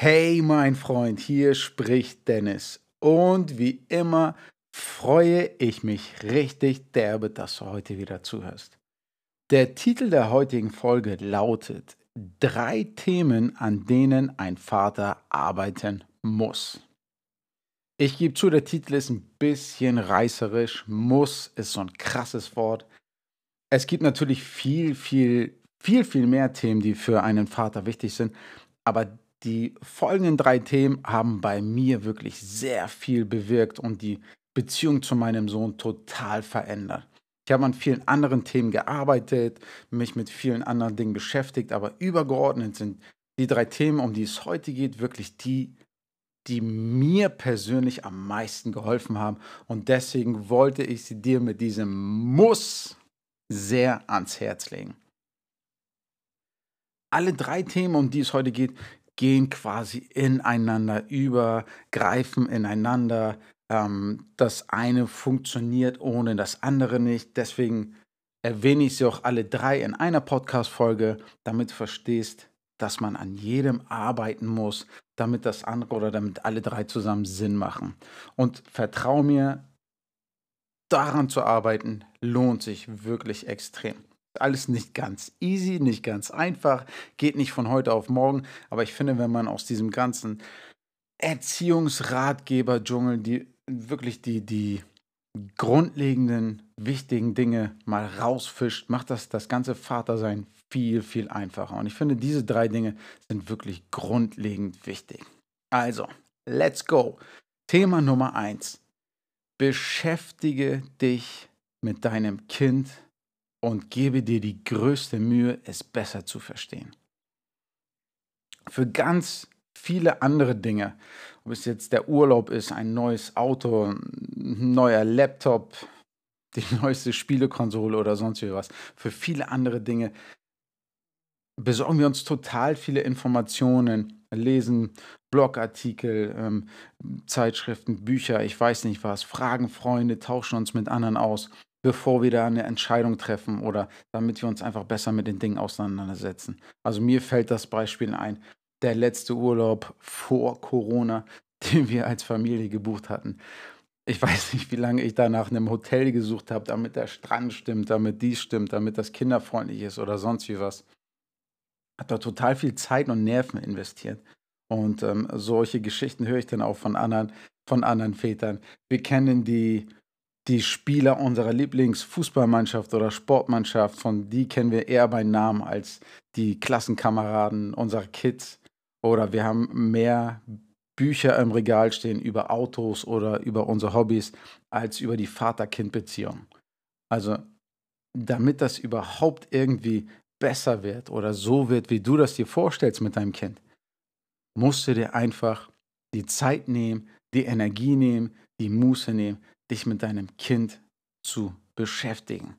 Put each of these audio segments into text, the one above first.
Hey mein Freund, hier spricht Dennis. Und wie immer freue ich mich richtig derbe, dass du heute wieder zuhörst. Der Titel der heutigen Folge lautet Drei Themen, an denen ein Vater arbeiten muss. Ich gebe zu, der Titel ist ein bisschen reißerisch. Muss ist so ein krasses Wort. Es gibt natürlich viel, viel, viel, viel mehr Themen, die für einen Vater wichtig sind. Aber die folgenden drei Themen haben bei mir wirklich sehr viel bewirkt und die Beziehung zu meinem Sohn total verändert. Ich habe an vielen anderen Themen gearbeitet, mich mit vielen anderen Dingen beschäftigt, aber übergeordnet sind die drei Themen, um die es heute geht, wirklich die, die mir persönlich am meisten geholfen haben. Und deswegen wollte ich sie dir mit diesem Muss sehr ans Herz legen. Alle drei Themen, um die es heute geht, gehen quasi ineinander über, greifen ineinander. Ähm, das eine funktioniert ohne das andere nicht. Deswegen erwähne ich sie auch alle drei in einer Podcast-Folge, damit du verstehst, dass man an jedem arbeiten muss, damit das andere oder damit alle drei zusammen Sinn machen. Und vertrau mir, daran zu arbeiten lohnt sich wirklich extrem alles nicht ganz easy, nicht ganz einfach, geht nicht von heute auf morgen. Aber ich finde, wenn man aus diesem ganzen Erziehungsratgeber-Dschungel die wirklich die, die grundlegenden, wichtigen Dinge mal rausfischt, macht das das ganze Vatersein viel, viel einfacher. Und ich finde, diese drei Dinge sind wirklich grundlegend wichtig. Also, let's go. Thema Nummer eins. Beschäftige dich mit deinem Kind und gebe dir die größte Mühe, es besser zu verstehen. Für ganz viele andere Dinge, ob es jetzt der Urlaub ist, ein neues Auto, ein neuer Laptop, die neueste Spielekonsole oder sonst wie was, für viele andere Dinge besorgen wir uns total viele Informationen, lesen Blogartikel, ähm, Zeitschriften, Bücher, ich weiß nicht was, fragen Freunde, tauschen uns mit anderen aus bevor wir da eine Entscheidung treffen oder damit wir uns einfach besser mit den Dingen auseinandersetzen. Also mir fällt das Beispiel ein, der letzte Urlaub vor Corona, den wir als Familie gebucht hatten. Ich weiß nicht, wie lange ich da nach einem Hotel gesucht habe, damit der Strand stimmt, damit dies stimmt, damit das kinderfreundlich ist oder sonst wie was. Hat da total viel Zeit und Nerven investiert. Und ähm, solche Geschichten höre ich dann auch von anderen, von anderen Vätern. Wir kennen die die Spieler unserer Lieblingsfußballmannschaft oder Sportmannschaft, von die kennen wir eher bei Namen als die Klassenkameraden unserer Kids. Oder wir haben mehr Bücher im Regal stehen über Autos oder über unsere Hobbys als über die Vater-Kind-Beziehung. Also, damit das überhaupt irgendwie besser wird oder so wird, wie du das dir vorstellst mit deinem Kind, musst du dir einfach die Zeit nehmen, die Energie nehmen, die Muße nehmen, dich mit deinem Kind zu beschäftigen.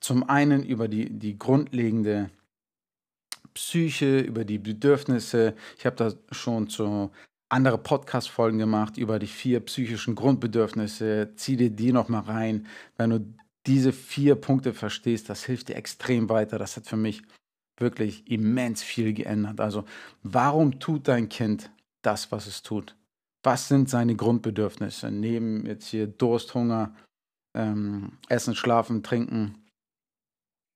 Zum einen über die, die grundlegende Psyche, über die Bedürfnisse. Ich habe da schon so andere Podcast-Folgen gemacht über die vier psychischen Grundbedürfnisse. Zieh dir die nochmal rein. Wenn du diese vier Punkte verstehst, das hilft dir extrem weiter. Das hat für mich wirklich immens viel geändert. Also, warum tut dein Kind das, was es tut? Was sind seine Grundbedürfnisse? Neben jetzt hier Durst, Hunger, ähm, Essen, Schlafen, Trinken,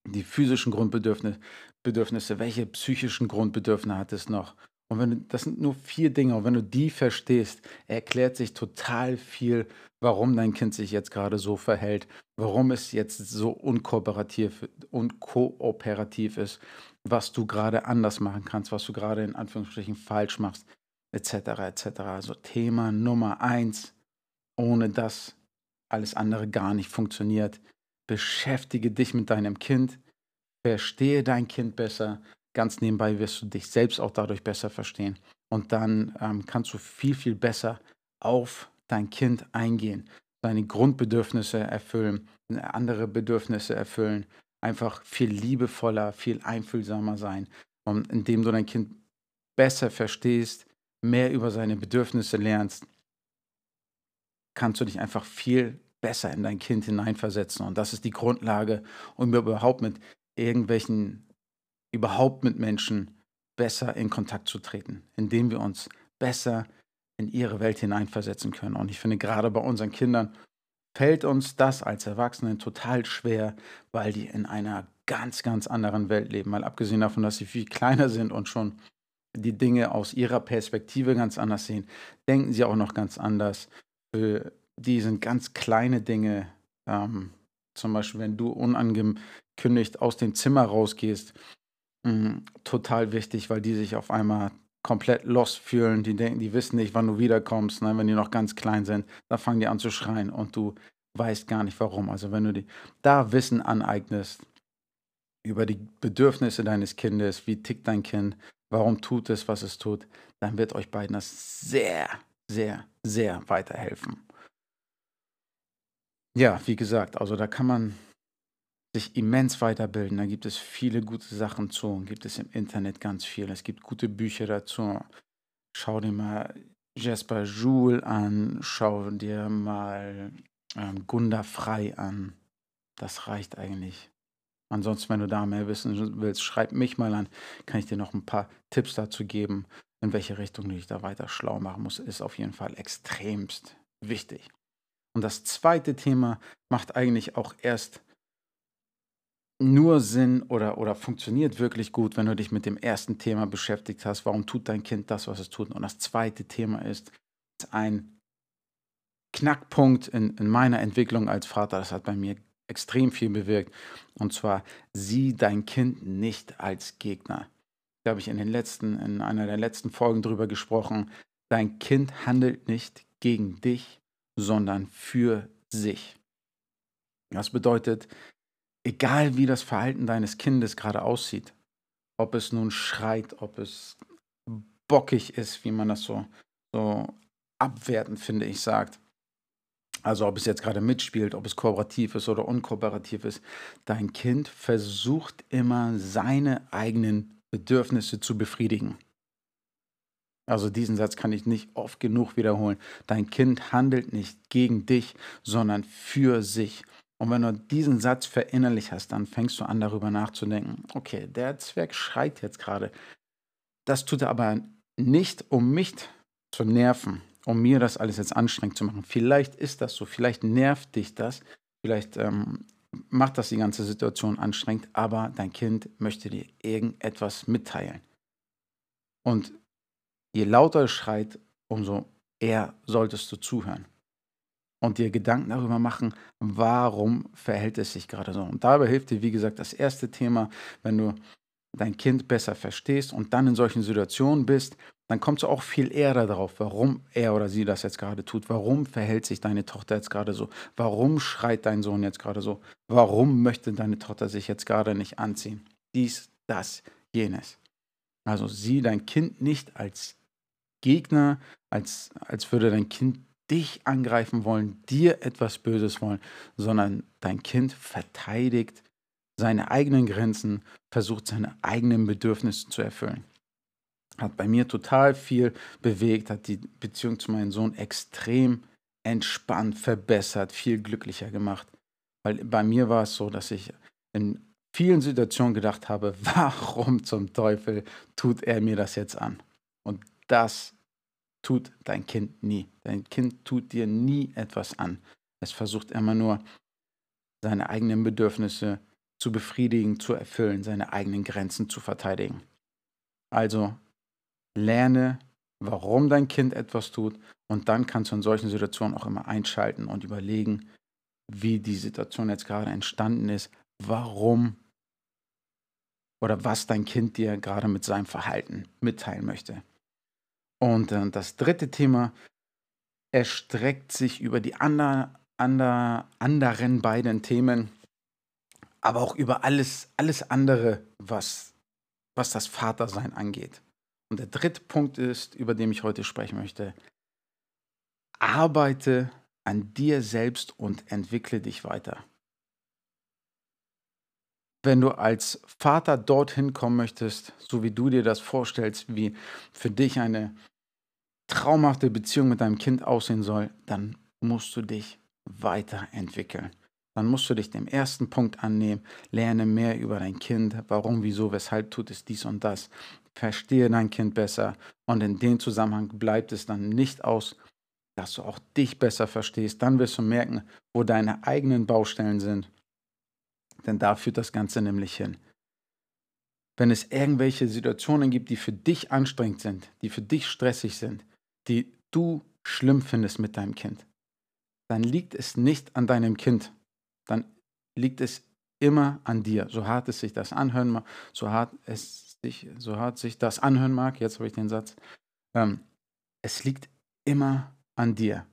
die physischen Grundbedürfnisse, Bedürfnisse, welche psychischen Grundbedürfnisse hat es noch? Und wenn du, das sind nur vier Dinge, und wenn du die verstehst, erklärt sich total viel, warum dein Kind sich jetzt gerade so verhält, warum es jetzt so unkooperativ, unkooperativ ist, was du gerade anders machen kannst, was du gerade in Anführungsstrichen falsch machst etc. etc. Also Thema Nummer eins, ohne das alles andere gar nicht funktioniert. Beschäftige dich mit deinem Kind, verstehe dein Kind besser. Ganz nebenbei wirst du dich selbst auch dadurch besser verstehen. Und dann ähm, kannst du viel, viel besser auf dein Kind eingehen, seine Grundbedürfnisse erfüllen, andere Bedürfnisse erfüllen, einfach viel liebevoller, viel einfühlsamer sein. Und indem du dein Kind besser verstehst, mehr über seine Bedürfnisse lernst, kannst du dich einfach viel besser in dein Kind hineinversetzen. Und das ist die Grundlage, um überhaupt mit irgendwelchen, überhaupt mit Menschen besser in Kontakt zu treten, indem wir uns besser in ihre Welt hineinversetzen können. Und ich finde, gerade bei unseren Kindern fällt uns das als Erwachsenen total schwer, weil die in einer ganz, ganz anderen Welt leben. Mal abgesehen davon, dass sie viel kleiner sind und schon die Dinge aus ihrer Perspektive ganz anders sehen, denken sie auch noch ganz anders. Für die sind ganz kleine Dinge, ähm, zum Beispiel wenn du unangekündigt aus dem Zimmer rausgehst, mh, mm, total wichtig, weil die sich auf einmal komplett lost fühlen. Die denken, die wissen nicht, wann du wiederkommst. Ne? Wenn die noch ganz klein sind, da fangen die an zu schreien und du weißt gar nicht warum. Also wenn du die da Wissen aneignest über die Bedürfnisse deines Kindes, wie tickt dein Kind, warum tut es, was es tut, dann wird euch beiden das sehr, sehr, sehr weiterhelfen. Ja, wie gesagt, also da kann man sich immens weiterbilden. Da gibt es viele gute Sachen zu. Gibt es im Internet ganz viel. Es gibt gute Bücher dazu. Schau dir mal Jasper Joule an. Schau dir mal ähm, Gunda Frei an. Das reicht eigentlich. Ansonsten, wenn du da mehr wissen willst, schreib mich mal an. Kann ich dir noch ein paar Tipps dazu geben, in welche Richtung du dich da weiter schlau machen musst. Ist auf jeden Fall extremst wichtig. Und das zweite Thema macht eigentlich auch erst nur Sinn oder, oder funktioniert wirklich gut, wenn du dich mit dem ersten Thema beschäftigt hast. Warum tut dein Kind das, was es tut? Und das zweite Thema ist ein Knackpunkt in, in meiner Entwicklung als Vater. Das hat bei mir extrem viel bewirkt. Und zwar, sieh dein Kind nicht als Gegner. Da habe ich in, den letzten, in einer der letzten Folgen drüber gesprochen. Dein Kind handelt nicht gegen dich, sondern für sich. Das bedeutet, egal wie das Verhalten deines Kindes gerade aussieht, ob es nun schreit, ob es bockig ist, wie man das so, so abwertend, finde ich, sagt. Also ob es jetzt gerade mitspielt, ob es kooperativ ist oder unkooperativ ist. Dein Kind versucht immer seine eigenen Bedürfnisse zu befriedigen. Also diesen Satz kann ich nicht oft genug wiederholen. Dein Kind handelt nicht gegen dich, sondern für sich. Und wenn du diesen Satz verinnerlich hast, dann fängst du an, darüber nachzudenken. Okay, der Zwerg schreit jetzt gerade. Das tut er aber nicht, um mich zu nerven, um mir das alles jetzt anstrengend zu machen. Vielleicht ist das so, vielleicht nervt dich das, vielleicht ähm, macht das die ganze Situation anstrengend, aber dein Kind möchte dir irgendetwas mitteilen. Und je lauter es schreit, umso eher solltest du zuhören und dir Gedanken darüber machen, warum verhält es sich gerade so. Und dabei hilft dir, wie gesagt, das erste Thema, wenn du dein Kind besser verstehst und dann in solchen Situationen bist, dann kommst du auch viel eher darauf, warum er oder sie das jetzt gerade tut. Warum verhält sich deine Tochter jetzt gerade so? Warum schreit dein Sohn jetzt gerade so? Warum möchte deine Tochter sich jetzt gerade nicht anziehen? Dies, das, jenes. Also sieh dein Kind nicht als Gegner, als, als würde dein Kind dich angreifen wollen, dir etwas Böses wollen, sondern dein Kind verteidigt seine eigenen Grenzen, versucht seine eigenen Bedürfnisse zu erfüllen. Hat bei mir total viel bewegt, hat die Beziehung zu meinem Sohn extrem entspannt, verbessert, viel glücklicher gemacht. Weil bei mir war es so, dass ich in vielen Situationen gedacht habe, warum zum Teufel tut er mir das jetzt an? Und das tut dein Kind nie. Dein Kind tut dir nie etwas an. Es versucht immer nur, seine eigenen Bedürfnisse zu befriedigen, zu erfüllen, seine eigenen Grenzen zu verteidigen. Also lerne, warum dein Kind etwas tut und dann kannst du in solchen Situationen auch immer einschalten und überlegen, wie die Situation jetzt gerade entstanden ist, warum oder was dein Kind dir gerade mit seinem Verhalten mitteilen möchte. Und äh, das dritte Thema erstreckt sich über die ander, ander, anderen beiden Themen, aber auch über alles, alles andere, was, was das Vatersein angeht. Und der dritte Punkt ist, über den ich heute sprechen möchte, arbeite an dir selbst und entwickle dich weiter. Wenn du als Vater dorthin kommen möchtest, so wie du dir das vorstellst, wie für dich eine traumhafte Beziehung mit deinem Kind aussehen soll, dann musst du dich weiterentwickeln. Dann musst du dich dem ersten Punkt annehmen, lerne mehr über dein Kind, warum, wieso, weshalb tut es dies und das. verstehe dein Kind besser und in dem Zusammenhang bleibt es dann nicht aus, dass du auch dich besser verstehst. Dann wirst du merken, wo deine eigenen Baustellen sind. Denn da führt das Ganze nämlich hin. Wenn es irgendwelche Situationen gibt, die für dich anstrengend sind, die für dich stressig sind, die du schlimm findest mit deinem Kind, dann liegt es nicht an deinem Kind. Dann liegt es immer an dir. So hart es sich das anhören mag, so hart es sich, so hart sich das anhören mag, jetzt habe ich den Satz, ähm, es liegt immer an dir.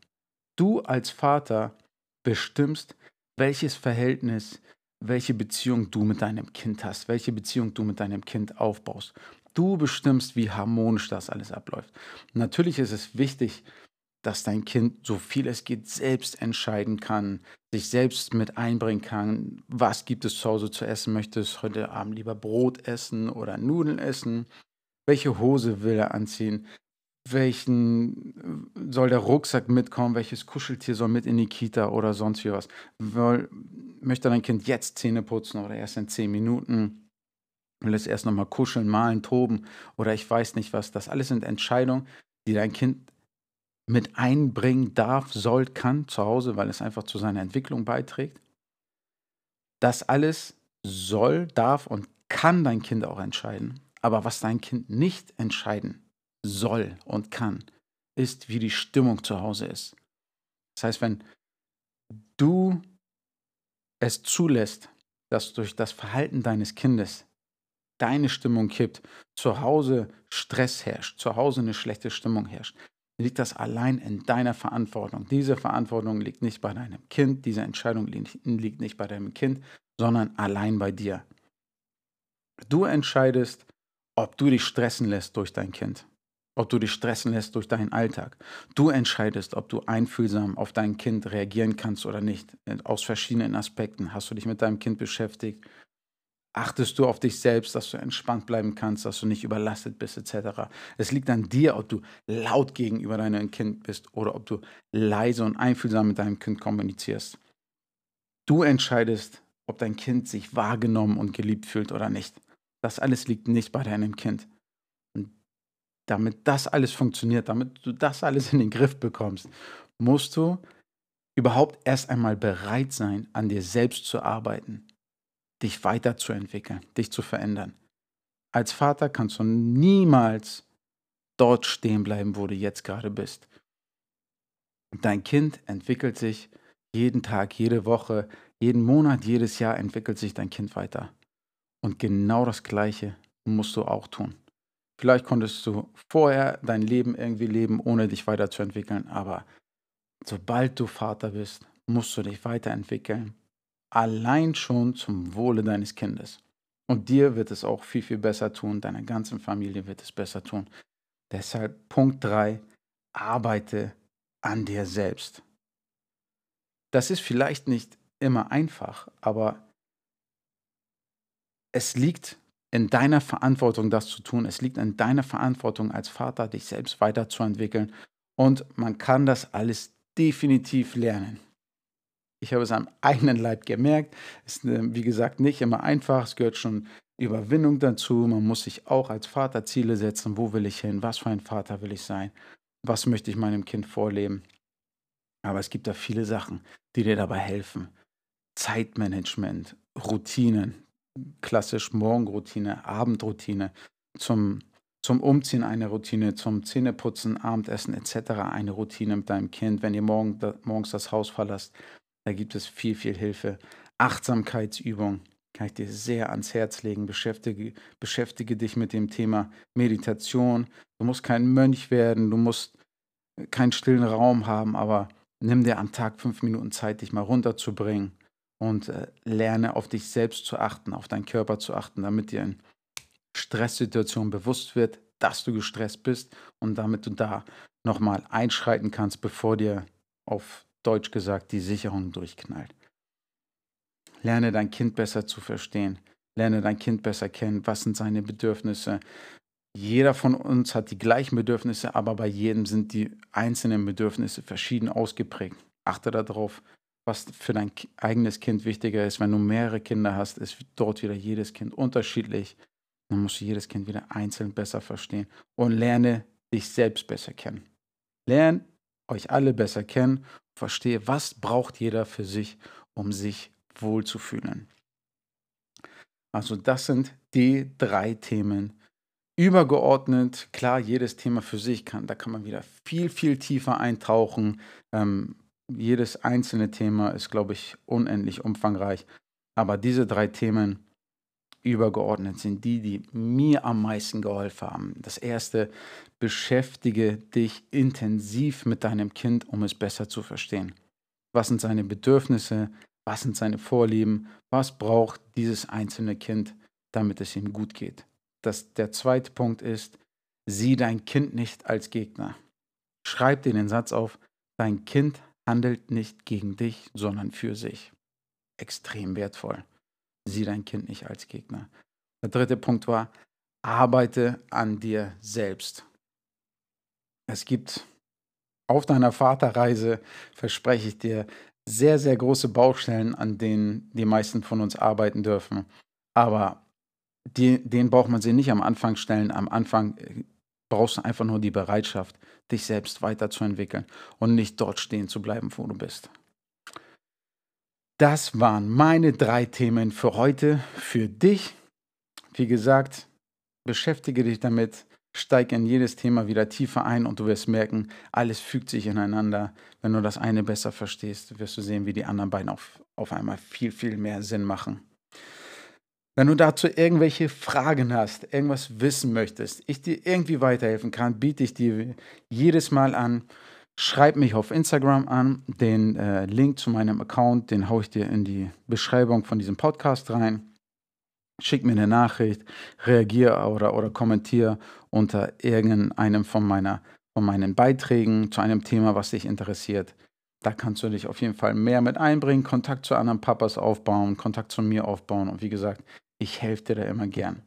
Du als Vater bestimmst, welches Verhältnis, welche Beziehung du mit deinem Kind hast, welche Beziehung du mit deinem Kind aufbaust. Du bestimmst, wie harmonisch das alles abläuft. Natürlich ist es wichtig, dass dein Kind so viel es geht selbst entscheiden kann, sich selbst mit einbringen kann, was gibt es zu Hause zu essen, möchtest heute Abend lieber Brot essen oder Nudeln essen, welche Hose will er anziehen, welchen soll der Rucksack mitkommen, welches Kuscheltier soll mit in die Kita oder sonst wie was. Möchte dein Kind jetzt Zähne putzen oder erst in zehn Minuten? Will es erst nochmal kuscheln, malen, toben oder ich weiß nicht was. Das alles sind Entscheidungen, die dein Kind mit einbringen darf, soll, kann zu Hause, weil es einfach zu seiner Entwicklung beiträgt. Das alles soll, darf und kann dein Kind auch entscheiden. Aber was dein Kind nicht entscheiden soll und kann, ist, wie die Stimmung zu Hause ist. Das heißt, wenn du es zulässt, dass durch das Verhalten deines Kindes deine Stimmung kippt, zu Hause Stress herrscht, zu Hause eine schlechte Stimmung herrscht, liegt das allein in deiner Verantwortung. Diese Verantwortung liegt nicht bei deinem Kind, diese Entscheidung liegt nicht bei deinem Kind, sondern allein bei dir. Du entscheidest, ob du dich stressen lässt durch dein Kind, ob du dich stressen lässt durch deinen Alltag. Du entscheidest, ob du einfühlsam auf dein Kind reagieren kannst oder nicht, aus verschiedenen Aspekten. Hast du dich mit deinem Kind beschäftigt? Achtest du auf dich selbst, dass du entspannt bleiben kannst, dass du nicht überlastet bist, etc. Es liegt an dir, ob du laut gegenüber deinem Kind bist oder ob du leise und einfühlsam mit deinem Kind kommunizierst. Du entscheidest, ob dein Kind sich wahrgenommen und geliebt fühlt oder nicht. Das alles liegt nicht bei deinem Kind. Und damit das alles funktioniert, damit du das alles in den Griff bekommst, musst du überhaupt erst einmal bereit sein, an dir selbst zu arbeiten dich weiterzuentwickeln, dich zu verändern. Als Vater kannst du niemals dort stehen bleiben, wo du jetzt gerade bist. Dein Kind entwickelt sich jeden Tag, jede Woche, jeden Monat, jedes Jahr entwickelt sich dein Kind weiter. Und genau das Gleiche musst du auch tun. Vielleicht konntest du vorher dein Leben irgendwie leben, ohne dich weiterzuentwickeln, aber sobald du Vater bist, musst du dich weiterentwickeln allein schon zum Wohle deines Kindes. Und dir wird es auch viel, viel besser tun, deiner ganzen Familie wird es besser tun. Deshalb Punkt 3, arbeite an dir selbst. Das ist vielleicht nicht immer einfach, aber es liegt in deiner Verantwortung, das zu tun. Es liegt in deiner Verantwortung als Vater, dich selbst weiterzuentwickeln. Und man kann das alles definitiv lernen. Ich habe es am eigenen Leib gemerkt. Es Ist, äh, wie gesagt, nicht immer einfach. Es gehört schon Überwindung dazu. Man muss sich auch als Vater Ziele setzen. Wo will ich hin? Was für ein Vater will ich sein? Was möchte ich meinem Kind vorleben? Aber es gibt da viele Sachen, die dir dabei helfen. Zeitmanagement, Routinen, klassisch Morgenroutine, Abendroutine, zum, zum Umziehen eine Routine, zum Zähneputzen, Abendessen etc. eine Routine mit deinem Kind, wenn ihr morgen, da, morgens das Haus verlasst, da gibt es viel, viel Hilfe. Achtsamkeitsübung kann ich dir sehr ans Herz legen. Beschäftige, beschäftige dich mit dem Thema Meditation. Du musst kein Mönch werden, du musst keinen stillen Raum haben, aber nimm dir am Tag fünf Minuten Zeit, dich mal runterzubringen und äh, lerne auf dich selbst zu achten, auf deinen Körper zu achten, damit dir in Stresssituationen bewusst wird, dass du gestresst bist und damit du da nochmal einschreiten kannst, bevor dir auf Deutsch gesagt, die Sicherung durchknallt. Lerne dein Kind besser zu verstehen. Lerne dein Kind besser kennen. Was sind seine Bedürfnisse? Jeder von uns hat die gleichen Bedürfnisse, aber bei jedem sind die einzelnen Bedürfnisse verschieden ausgeprägt. Achte darauf, was für dein eigenes Kind wichtiger ist. Wenn du mehrere Kinder hast, ist dort wieder jedes Kind unterschiedlich. dann musst du jedes Kind wieder einzeln besser verstehen und lerne dich selbst besser kennen. Lerne euch alle besser kennen, verstehe, was braucht jeder für sich, um sich wohlzufühlen. Also das sind die drei Themen. Übergeordnet, klar, jedes Thema für sich kann, da kann man wieder viel, viel tiefer eintauchen. Ähm, jedes einzelne Thema ist, glaube ich, unendlich umfangreich. Aber diese drei Themen übergeordnet sind die, die mir am meisten geholfen haben. Das erste, beschäftige dich intensiv mit deinem Kind, um es besser zu verstehen. Was sind seine Bedürfnisse? Was sind seine Vorlieben? Was braucht dieses einzelne Kind, damit es ihm gut geht? Das, der zweite Punkt ist, sieh dein Kind nicht als Gegner. Schreib dir den Satz auf, dein Kind handelt nicht gegen dich, sondern für sich. Extrem wertvoll. Sieh dein Kind nicht als Gegner. Der dritte Punkt war, arbeite an dir selbst. Es gibt auf deiner Vaterreise, verspreche ich dir, sehr, sehr große Baustellen, an denen die meisten von uns arbeiten dürfen. Aber die, den braucht man sie nicht am Anfang stellen. Am Anfang äh, brauchst du einfach nur die Bereitschaft, dich selbst weiterzuentwickeln und nicht dort stehen zu bleiben, wo du bist. Das waren meine drei Themen für heute, für dich. Wie gesagt, beschäftige dich damit, steig in jedes Thema wieder tiefer ein und du wirst merken, alles fügt sich ineinander. Wenn du das eine besser verstehst, wirst du sehen, wie die anderen beiden auf, auf einmal viel, viel mehr Sinn machen. Wenn du dazu irgendwelche Fragen hast, irgendwas wissen möchtest, ich dir irgendwie weiterhelfen kann, biete ich dir jedes Mal an. Schreib mich auf Instagram an. Den äh, Link zu meinem Account, den haue ich dir in die Beschreibung von diesem Podcast rein. Schick mir eine Nachricht, reagiere oder, oder kommentiere unter irgendeinem von, meiner, von meinen Beiträgen zu einem Thema, was dich interessiert. Da kannst du dich auf jeden Fall mehr mit einbringen, Kontakt zu anderen Papas aufbauen, Kontakt zu mir aufbauen. Und wie gesagt, ich helfe dir da immer gern.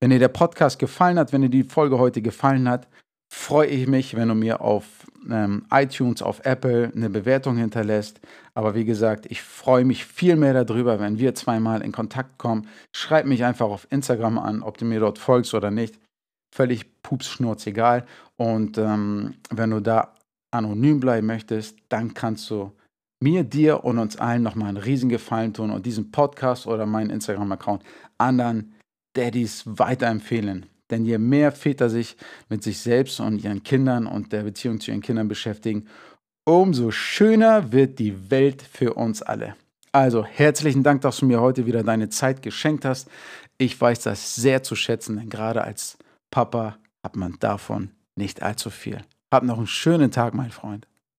Wenn dir der Podcast gefallen hat, wenn dir die Folge heute gefallen hat, freue ich mich, wenn du mir auf ähm, iTunes, auf Apple eine Bewertung hinterlässt. Aber wie gesagt, ich freue mich viel mehr darüber, wenn wir zweimal in Kontakt kommen. Schreib mich einfach auf Instagram an, ob du mir dort folgst oder nicht. Völlig pupsschnurz egal. Und ähm, wenn du da anonym bleiben möchtest, dann kannst du mir, dir und uns allen nochmal einen riesen Gefallen tun und diesen Podcast oder meinen Instagram-Account anderen Daddys weiterempfehlen. Denn je mehr Väter sich mit sich selbst und ihren Kindern und der Beziehung zu ihren Kindern beschäftigen, umso schöner wird die Welt für uns alle. Also herzlichen Dank, dass du mir heute wieder deine Zeit geschenkt hast. Ich weiß das sehr zu schätzen, denn gerade als Papa hat man davon nicht allzu viel. Hab noch einen schönen Tag, mein Freund.